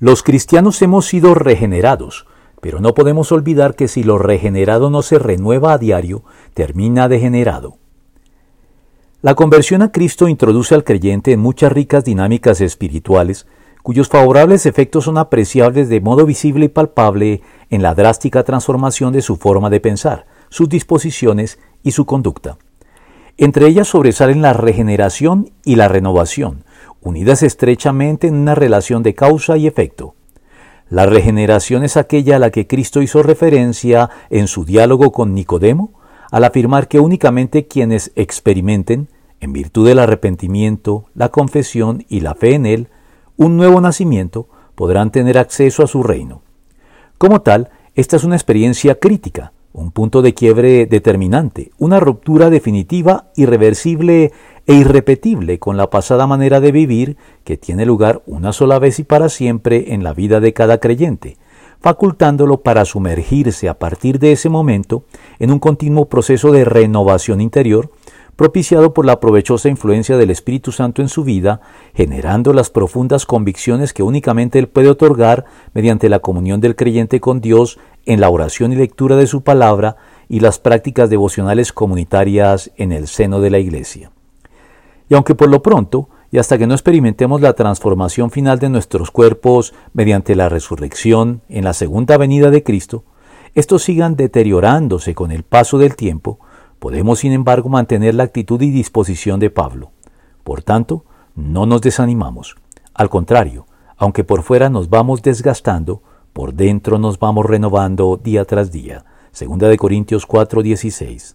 Los cristianos hemos sido regenerados, pero no podemos olvidar que si lo regenerado no se renueva a diario, termina degenerado. La conversión a Cristo introduce al creyente en muchas ricas dinámicas espirituales, cuyos favorables efectos son apreciables de modo visible y palpable en la drástica transformación de su forma de pensar, sus disposiciones y su conducta. Entre ellas sobresalen la regeneración y la renovación, unidas estrechamente en una relación de causa y efecto. La regeneración es aquella a la que Cristo hizo referencia en su diálogo con Nicodemo, al afirmar que únicamente quienes experimenten, en virtud del arrepentimiento, la confesión y la fe en Él, un nuevo nacimiento, podrán tener acceso a su reino. Como tal, esta es una experiencia crítica, un punto de quiebre determinante, una ruptura definitiva, irreversible e irrepetible con la pasada manera de vivir que tiene lugar una sola vez y para siempre en la vida de cada creyente, facultándolo para sumergirse a partir de ese momento en un continuo proceso de renovación interior, propiciado por la provechosa influencia del Espíritu Santo en su vida, generando las profundas convicciones que únicamente Él puede otorgar mediante la comunión del creyente con Dios en la oración y lectura de su palabra y las prácticas devocionales comunitarias en el seno de la Iglesia. Y aunque por lo pronto, y hasta que no experimentemos la transformación final de nuestros cuerpos mediante la resurrección en la segunda venida de Cristo, estos sigan deteriorándose con el paso del tiempo, Podemos, sin embargo, mantener la actitud y disposición de Pablo. Por tanto, no nos desanimamos. Al contrario, aunque por fuera nos vamos desgastando, por dentro nos vamos renovando día tras día. Segunda de Corintios 4:16.